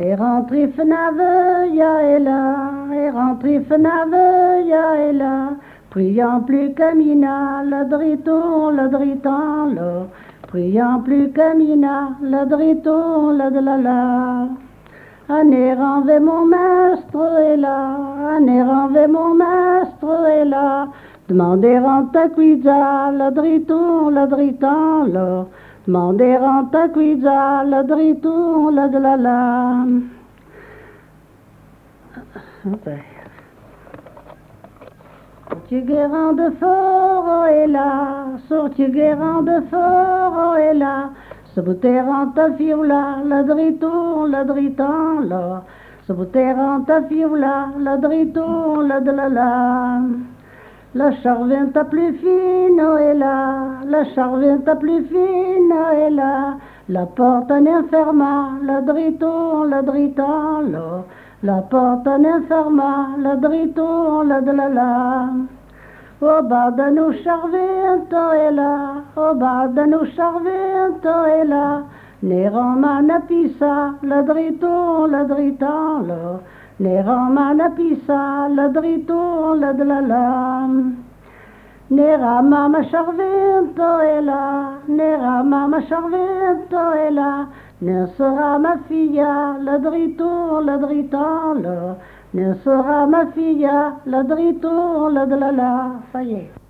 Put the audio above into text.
Et rentré fenave, ya et là, et rentré fenave, ya et là, priant plus que mina, le driton, le driton, le, priant plus que mina, le driton, le de la la. Un errant mon maître est là, un errant mon maître est là, demandez rente cuida, le driton, le driton, le, Demandez ta cuida, le driton, la de la la. Tu guérant de fort est là, sorti guérant de fort est là, ce bouterant ta fioula, le driton, le driton, là, ce bouterant ta fioula, le driton, la de la la. La charvente plus fine est là, la charvente plus fine est là. La porte en enferma, le driton, le driton, là. La porte en enferma, le driton, la de la la. Au bas de nos charvente est là, au bas de nos charvente est là. Néroma na pisa, le driton, le driton, là. Ne ramana pisa la drito la de la la. Ne ramama charvento e la, ne ramama charvento e la. Ne sera ma fille la drito la drito la. Ne sera ma fille la drito la de la la. Ça y est.